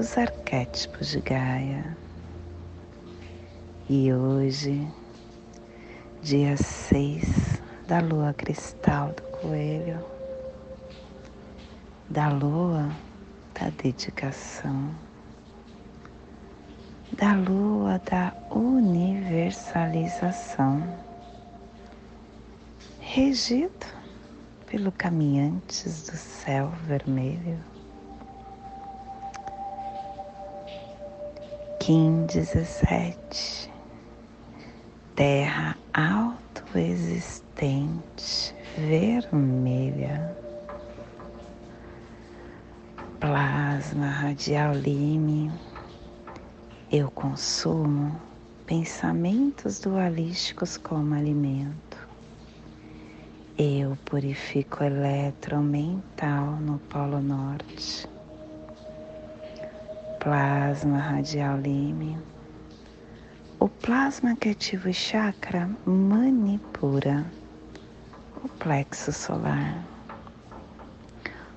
dos arquétipos de Gaia. E hoje, dia 6 da lua cristal do coelho, da lua da dedicação, da lua da universalização, regido pelo caminhantes do céu vermelho Kim 17 Terra autoexistente vermelha. Plasma radial lime. Eu consumo pensamentos dualísticos como alimento. Eu purifico eletromental no Polo Norte plasma radial lime. O plasma que ativa o chakra manipura o plexo solar.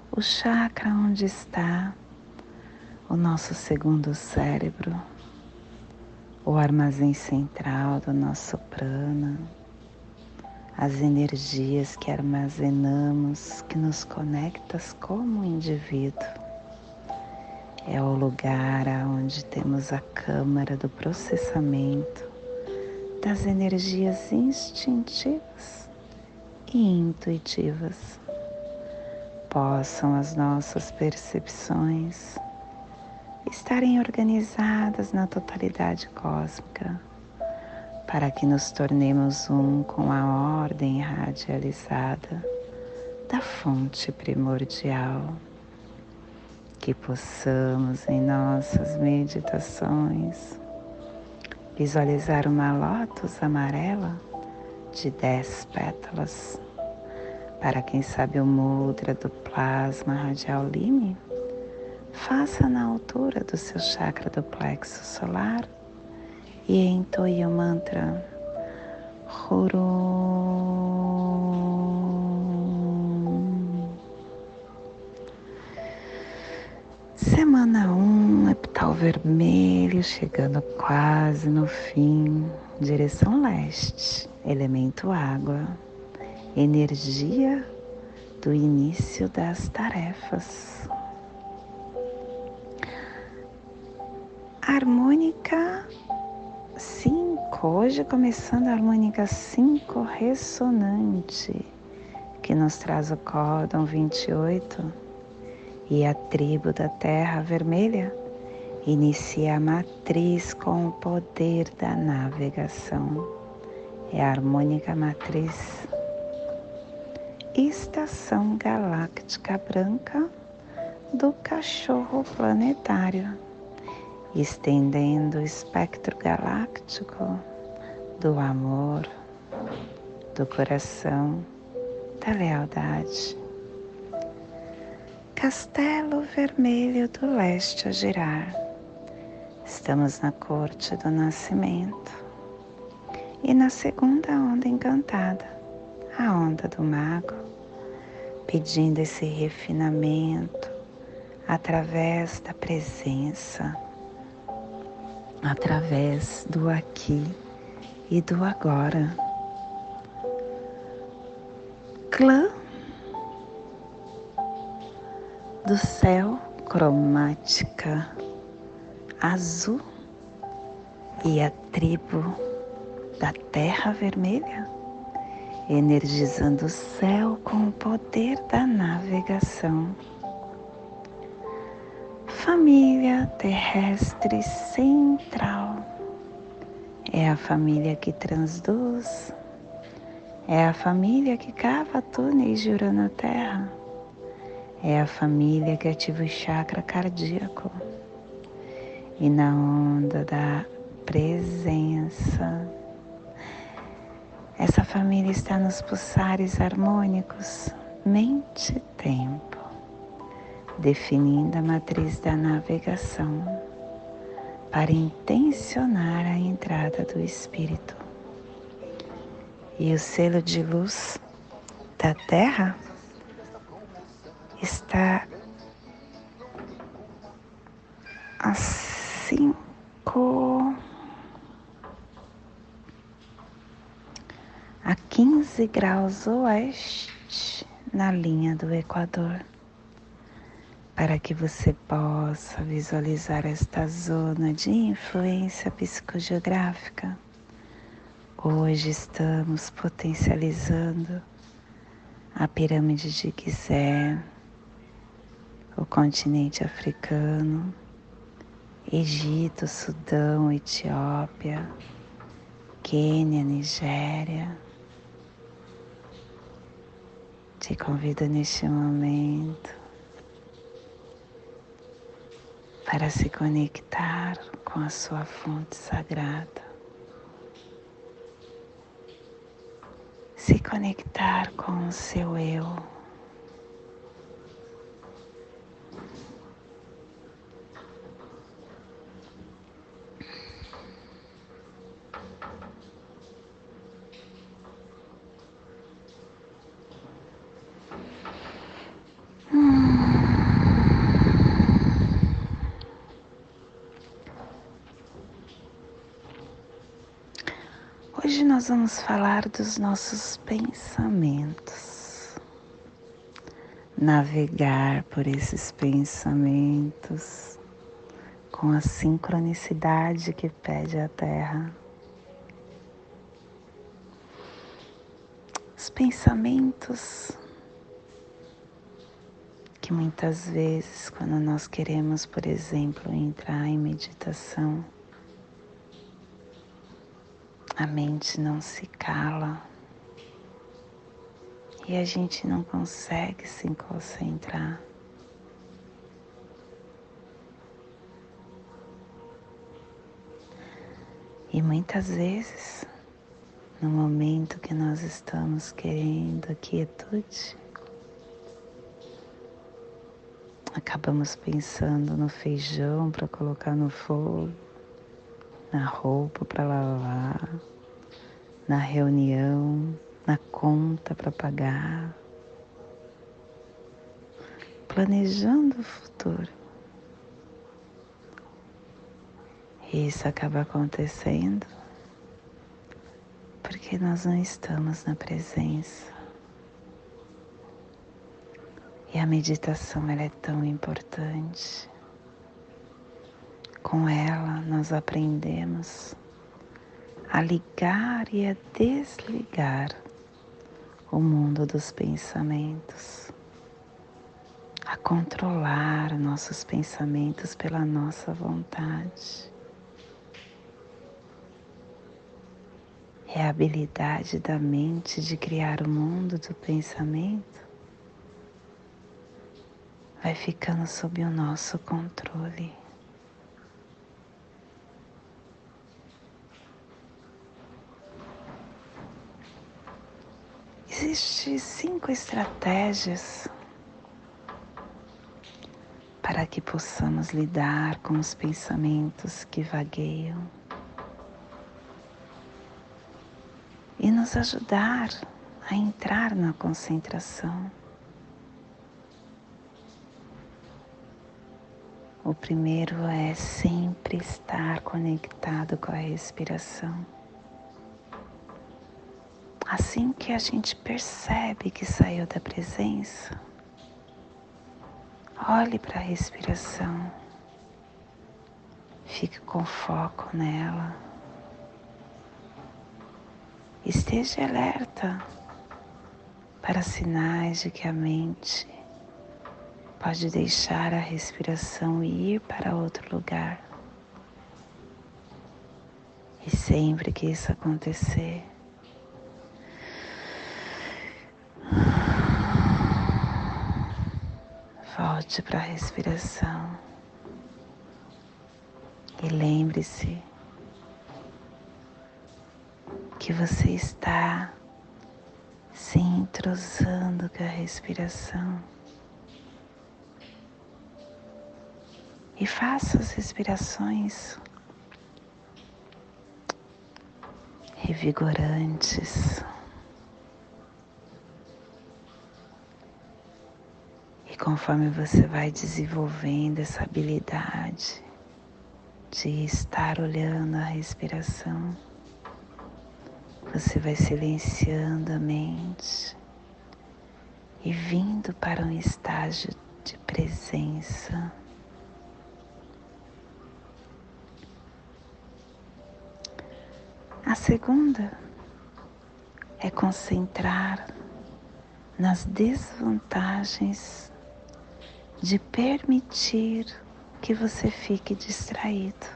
O chakra onde está o nosso segundo cérebro, o armazém central do nosso prana, as energias que armazenamos que nos conectam como indivíduo é o lugar onde temos a câmara do processamento das energias instintivas e intuitivas. Possam as nossas percepções estarem organizadas na totalidade cósmica, para que nos tornemos um com a ordem radializada da fonte primordial que possamos em nossas meditações visualizar uma lótus amarela de dez pétalas. Para quem sabe o mudra do plasma radial lime, faça na altura do seu chakra do plexo solar e entoie o mantra Hurum. Semana 1, um, epital vermelho, chegando quase no fim, direção leste, elemento água, energia do início das tarefas. Harmônica 5, hoje começando a harmônica 5 ressonante, que nos traz o códon 28 e a tribo da Terra Vermelha inicia a matriz com o poder da navegação. É a harmônica matriz. Estação galáctica branca do cachorro planetário, estendendo o espectro galáctico do amor, do coração, da lealdade Castelo Vermelho do Leste a girar. Estamos na corte do nascimento e na segunda onda encantada, a onda do mago, pedindo esse refinamento através da presença, através do aqui e do agora. Clã do céu cromática azul e a tribo da terra vermelha, energizando o céu com o poder da navegação. Família terrestre central é a família que transduz, é a família que cava túneis de Urano-Terra é a família que ativa o chakra cardíaco. e na onda da presença. Essa família está nos pulsares harmônicos, mente e tempo, definindo a matriz da navegação para intencionar a entrada do Espírito. E o selo de luz da Terra está a cinco a quinze graus oeste na linha do Equador para que você possa visualizar esta zona de influência psicogeográfica. Hoje estamos potencializando a pirâmide de Gizé, o continente africano, Egito, Sudão, Etiópia, Quênia, Nigéria. Te convido neste momento para se conectar com a sua fonte sagrada. Se conectar com o seu eu. Hoje nós vamos falar dos nossos pensamentos. Navegar por esses pensamentos com a sincronicidade que pede a Terra. Os pensamentos que muitas vezes, quando nós queremos, por exemplo, entrar em meditação, a mente não se cala e a gente não consegue se concentrar. E muitas vezes, no momento que nós estamos querendo quietude, acabamos pensando no feijão para colocar no fogo, na roupa para lavar, na reunião, na conta para pagar, planejando o futuro. E isso acaba acontecendo porque nós não estamos na presença. E a meditação ela é tão importante. Com ela, nós aprendemos a ligar e a desligar o mundo dos pensamentos, a controlar nossos pensamentos pela nossa vontade. É a habilidade da mente de criar o mundo do pensamento vai ficando sob o nosso controle. Existem cinco estratégias para que possamos lidar com os pensamentos que vagueiam e nos ajudar a entrar na concentração. O primeiro é sempre estar conectado com a respiração. Assim que a gente percebe que saiu da presença, olhe para a respiração, fique com foco nela, esteja alerta para sinais de que a mente pode deixar a respiração ir para outro lugar. E sempre que isso acontecer, Volte para a respiração E lembre-se que você está se entrosando com a respiração. E faça as respirações revigorantes. Conforme você vai desenvolvendo essa habilidade de estar olhando a respiração, você vai silenciando a mente e vindo para um estágio de presença. A segunda é concentrar nas desvantagens de permitir que você fique distraído.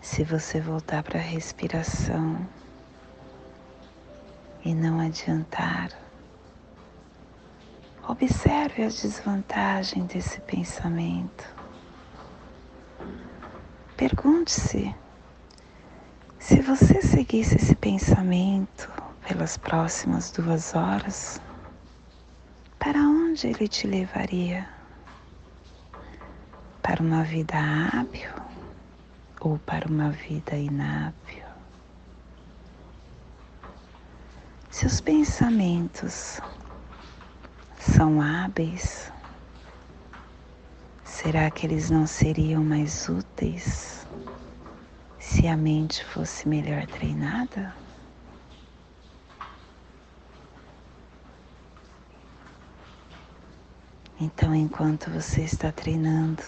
Se você voltar para a respiração e não adiantar, observe a desvantagem desse pensamento. Pergunte-se se você seguisse esse pensamento pelas próximas duas horas, onde ele te levaria? Para uma vida hábil ou para uma vida inábil? Seus pensamentos são hábeis? Será que eles não seriam mais úteis? se a mente fosse melhor treinada? Então, enquanto você está treinando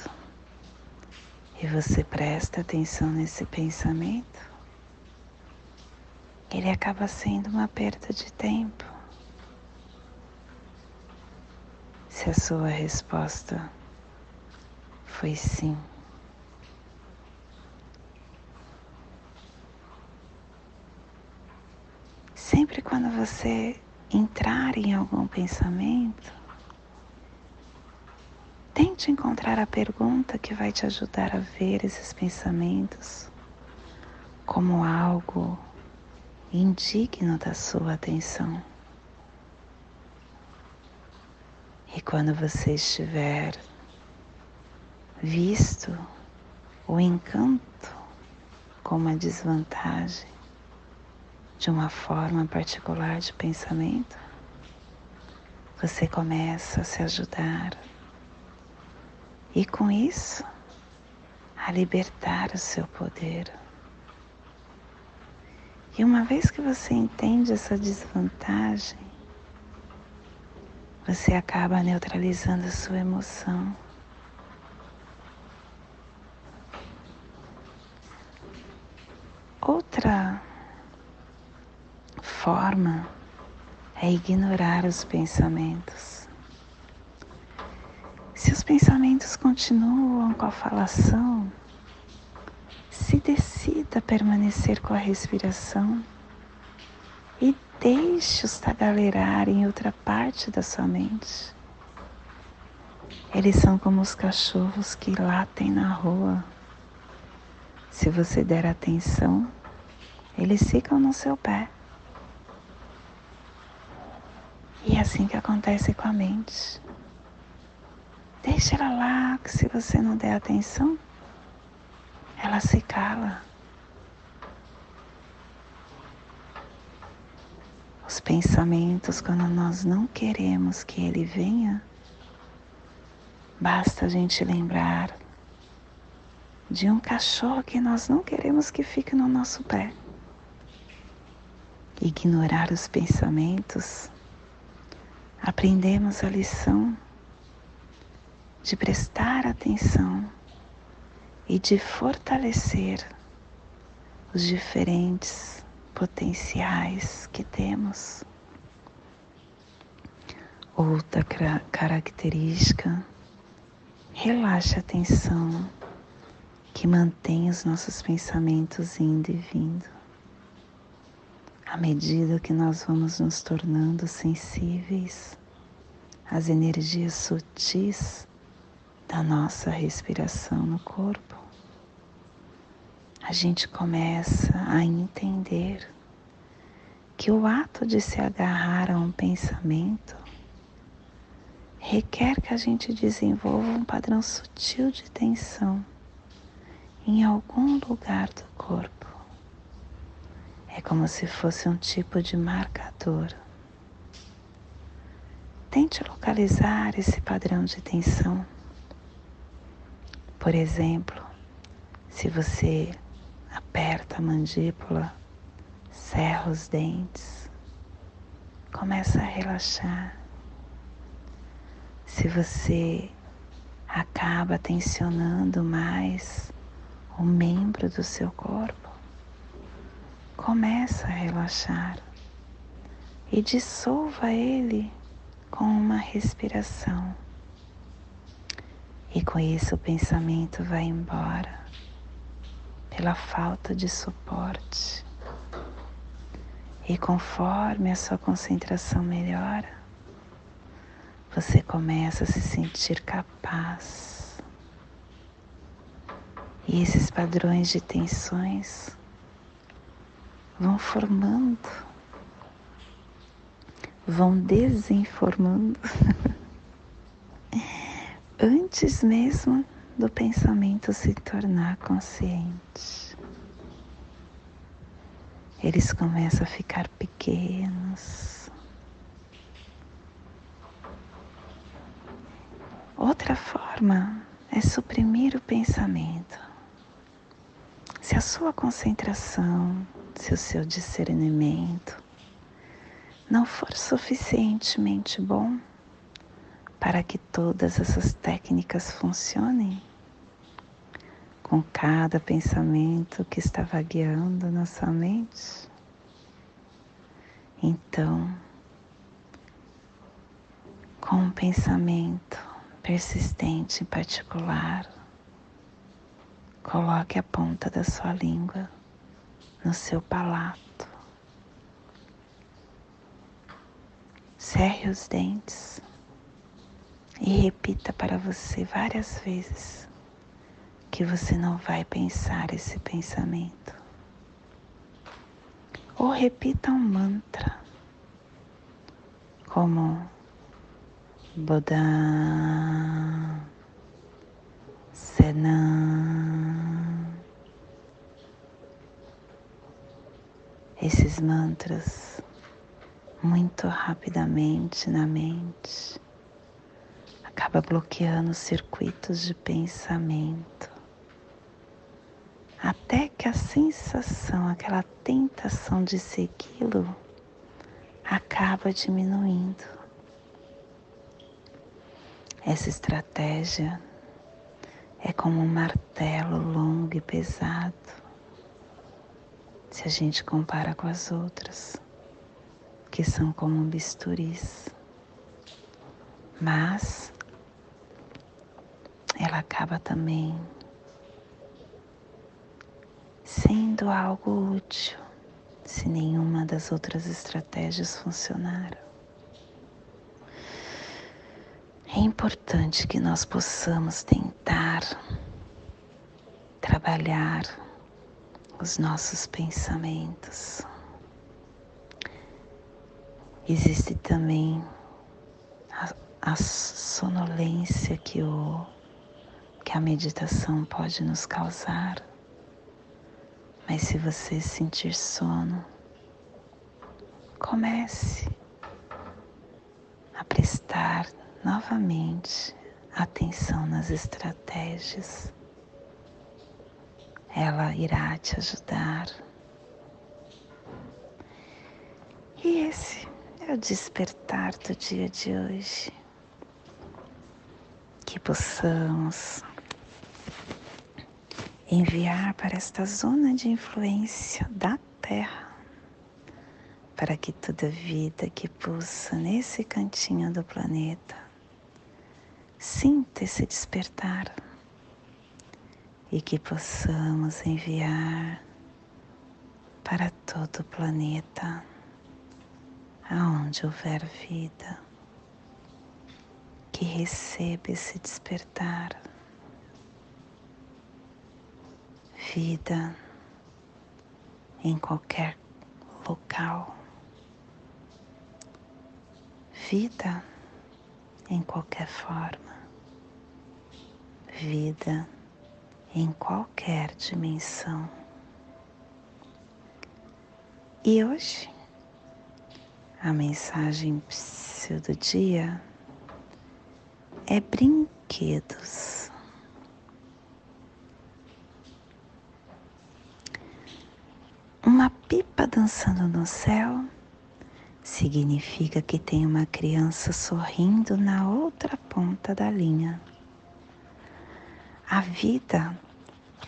e você presta atenção nesse pensamento, ele acaba sendo uma perda de tempo. Se a sua resposta foi sim, Sempre quando você entrar em algum pensamento, tente encontrar a pergunta que vai te ajudar a ver esses pensamentos como algo indigno da sua atenção. E quando você estiver visto o encanto como uma desvantagem, de uma forma particular de pensamento, você começa a se ajudar e com isso a libertar o seu poder. E uma vez que você entende essa desvantagem, você acaba neutralizando a sua emoção. Outra forma é ignorar os pensamentos. Pensamentos continuam com a falação, se decida permanecer com a respiração e deixe-os tagalerar em outra parte da sua mente. Eles são como os cachorros que latem na rua. Se você der atenção, eles ficam no seu pé. E é assim que acontece com a mente. Deixa ela lá, que se você não der atenção, ela se cala. Os pensamentos, quando nós não queremos que ele venha, basta a gente lembrar de um cachorro que nós não queremos que fique no nosso pé. Ignorar os pensamentos aprendemos a lição de prestar atenção e de fortalecer os diferentes potenciais que temos. Outra característica, relaxa a atenção que mantém os nossos pensamentos indo e vindo. À medida que nós vamos nos tornando sensíveis às energias sutis da nossa respiração no corpo, a gente começa a entender que o ato de se agarrar a um pensamento requer que a gente desenvolva um padrão sutil de tensão em algum lugar do corpo. É como se fosse um tipo de marcador. Tente localizar esse padrão de tensão. Por exemplo, se você aperta a mandíbula, cerra os dentes, começa a relaxar. Se você acaba tensionando mais o membro do seu corpo, começa a relaxar e dissolva ele com uma respiração. E com isso o pensamento vai embora pela falta de suporte. E conforme a sua concentração melhora, você começa a se sentir capaz. E esses padrões de tensões vão formando, vão desinformando antes mesmo do pensamento se tornar consciente. Eles começam a ficar pequenos. Outra forma é suprimir o pensamento. Se a sua concentração se o seu discernimento não for suficientemente bom para que todas essas técnicas funcionem, com cada pensamento que está vagueando na sua mente, então, com um pensamento persistente em particular, coloque a ponta da sua língua no seu palato. Cerre os dentes e repita para você várias vezes que você não vai pensar esse pensamento. Ou repita um mantra, como Buda, Senam. esses mantras muito rapidamente na mente, acaba bloqueando circuitos de pensamento, até que a sensação, aquela tentação de segui-lo, acaba diminuindo. Essa estratégia é como um martelo longo e pesado se a gente compara com as outras, que são como bisturis. Mas ela acaba também sendo algo útil se nenhuma das outras estratégias funcionar. É importante que nós possamos tentar trabalhar os nossos pensamentos. Existe também a, a sonolência que, o, que a meditação pode nos causar. Mas se você sentir sono, comece a prestar novamente atenção nas estratégias ela irá te ajudar. E esse é o despertar do dia de hoje. Que possamos enviar para esta zona de influência da Terra, para que toda vida que pulsa nesse cantinho do planeta sinta esse despertar e que possamos enviar para todo o planeta, aonde houver vida, que receba esse despertar. Vida em qualquer local. Vida em qualquer forma. Vida em qualquer dimensão. E hoje, a mensagem do dia é brinquedos. Uma pipa dançando no céu significa que tem uma criança sorrindo na outra ponta da linha. A vida,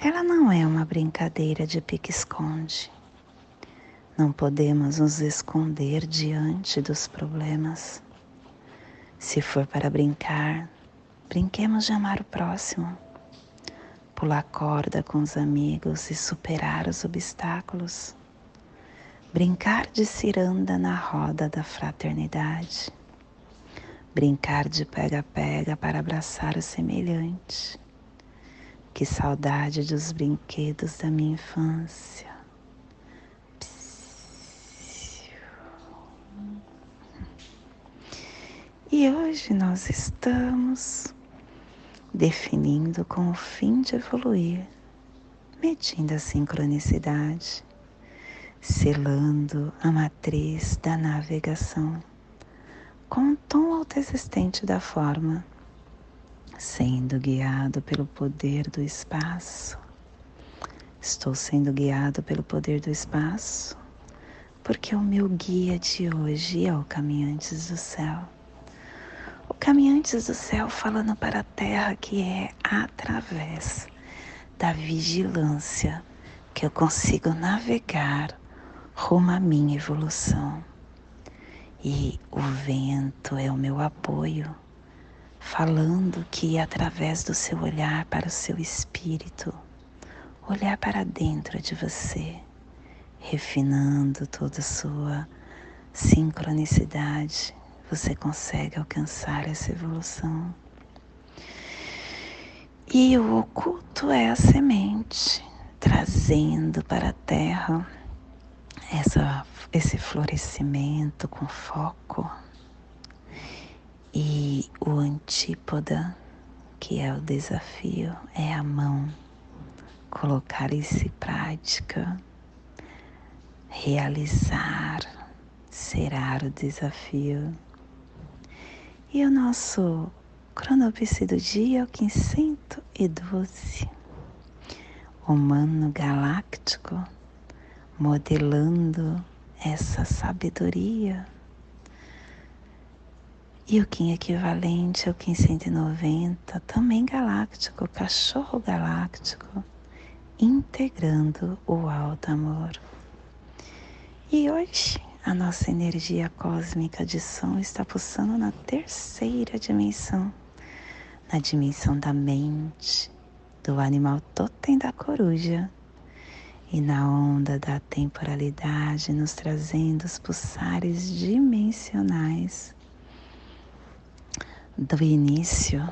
ela não é uma brincadeira de pique-esconde. Não podemos nos esconder diante dos problemas. Se for para brincar, brinquemos de amar o próximo, pular corda com os amigos e superar os obstáculos, brincar de ciranda na roda da fraternidade, brincar de pega-pega para abraçar o semelhante. Que saudade dos brinquedos da minha infância. E hoje nós estamos definindo com o fim de evoluir, medindo a sincronicidade, selando a matriz da navegação com o tom autoexistente da forma, sendo guiado pelo poder do espaço. Estou sendo guiado pelo poder do espaço porque o meu guia de hoje é o Caminhantes do Céu Caminhantes do céu falando para a terra que é através da vigilância que eu consigo navegar rumo à minha evolução. E o vento é o meu apoio, falando que através do seu olhar para o seu espírito, olhar para dentro de você, refinando toda a sua sincronicidade, você consegue alcançar essa evolução. E o oculto é a semente, trazendo para a terra essa, esse florescimento com foco. E o antípoda, que é o desafio, é a mão. Colocar isso em prática, realizar, será o desafio. E o nosso cronopse do dia é o 512. Humano galáctico, modelando essa sabedoria. E o Kim equivalente ao 590, também galáctico, cachorro galáctico, integrando o alto amor. E hoje a nossa energia cósmica de som está pulsando na terceira dimensão, na dimensão da mente, do animal totem da coruja e na onda da temporalidade, nos trazendo os pulsares dimensionais do início,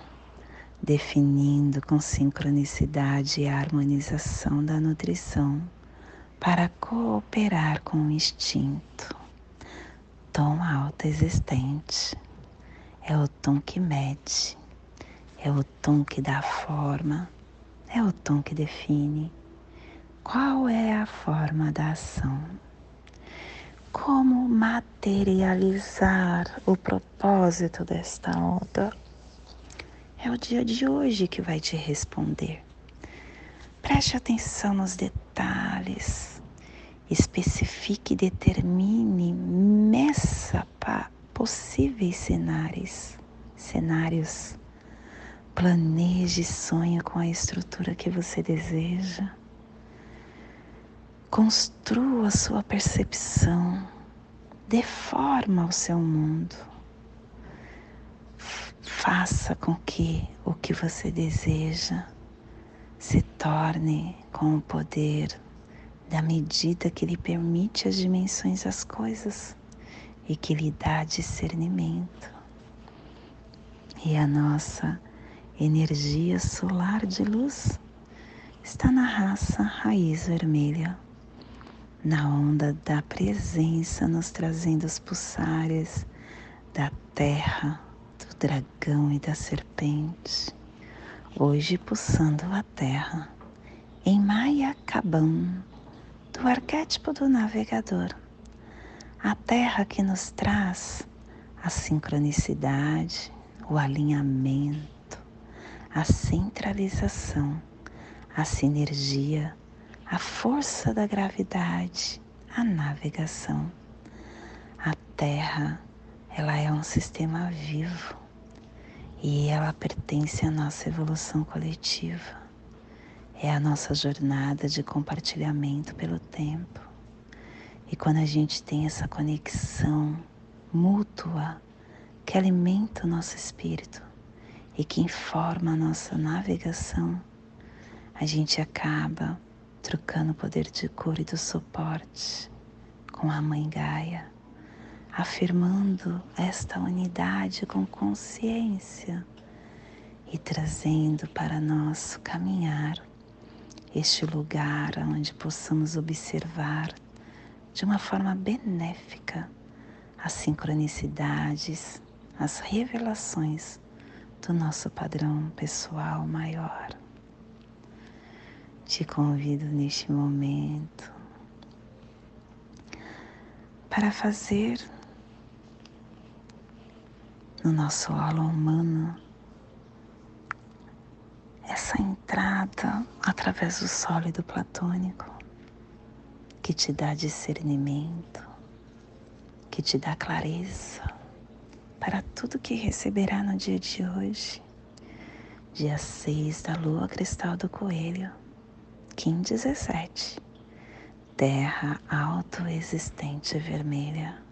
definindo com sincronicidade e harmonização da nutrição para cooperar com o instinto. Tom alto existente, é o tom que mede, é o tom que dá forma, é o tom que define qual é a forma da ação. Como materializar o propósito desta onda? É o dia de hoje que vai te responder. Preste atenção nos detalhes especifique e determine, meça para possíveis cenários, cenários. Planeje sonho com a estrutura que você deseja. Construa sua percepção, dê forma ao seu mundo. Faça com que o que você deseja se torne com o poder da medida que lhe permite as dimensões das coisas e que lhe dá discernimento. E a nossa energia solar de luz está na raça raiz vermelha, na onda da presença, nos trazendo os pulsares da terra, do dragão e da serpente. Hoje pulsando a terra em Maya Kabam, do arquétipo do navegador. A terra que nos traz a sincronicidade, o alinhamento, a centralização, a sinergia, a força da gravidade, a navegação. A Terra, ela é um sistema vivo e ela pertence à nossa evolução coletiva. É a nossa jornada de compartilhamento pelo tempo. E quando a gente tem essa conexão mútua que alimenta o nosso espírito e que informa a nossa navegação, a gente acaba trocando o poder de cura e do suporte com a Mãe Gaia, afirmando esta unidade com consciência e trazendo para nosso caminhar este lugar onde possamos observar de uma forma benéfica as sincronicidades, as revelações do nosso padrão pessoal maior. Te convido neste momento para fazer no nosso holo humano essa entrada através do sólido platônico que te dá discernimento, que te dá clareza para tudo que receberá no dia de hoje, dia 6 da lua cristal do coelho, Kim 17, terra autoexistente vermelha.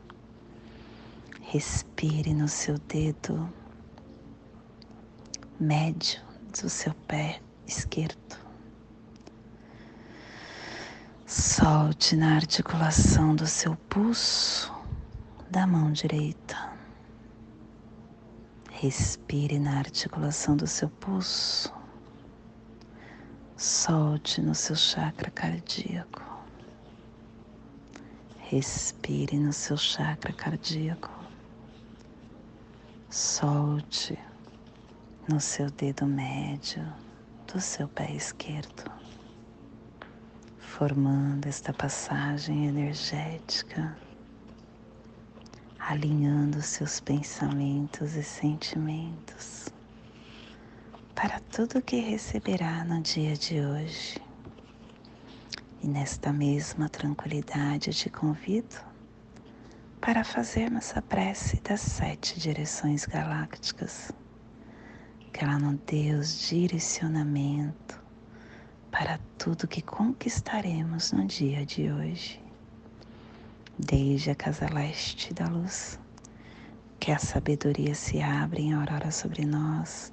Respire no seu dedo médio do seu pé esquerdo. Solte na articulação do seu pulso da mão direita. Respire na articulação do seu pulso. Solte no seu chakra cardíaco. Respire no seu chakra cardíaco. Solte no seu dedo médio do seu pé esquerdo formando esta passagem energética, alinhando seus pensamentos e sentimentos para tudo que receberá no dia de hoje. E nesta mesma tranquilidade te convido para fazermos a prece das sete direções galácticas, que ela nos dê os direcionamento para tudo que conquistaremos no dia de hoje. Desde a casa leste da luz, que a sabedoria se abre em aurora sobre nós,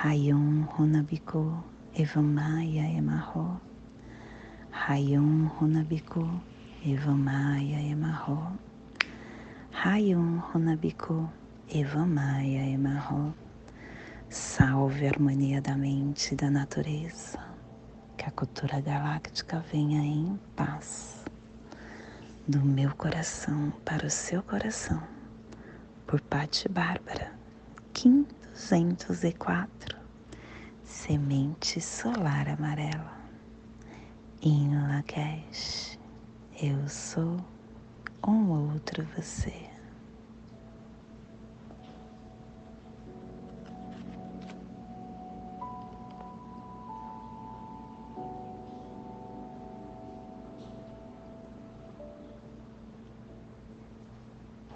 Rayon Runabiku, Evamaya Emarro. Rayon Runabiku, Evamaya Emarro. Rayon Runabiku, Evamaya Emarro. Salve a harmonia da mente e da natureza. Que a cultura galáctica venha em paz. Do meu coração para o seu coração. Por Patti Bárbara, Kim 204. Semente solar amarela. Em Lakesh, eu sou um outro você.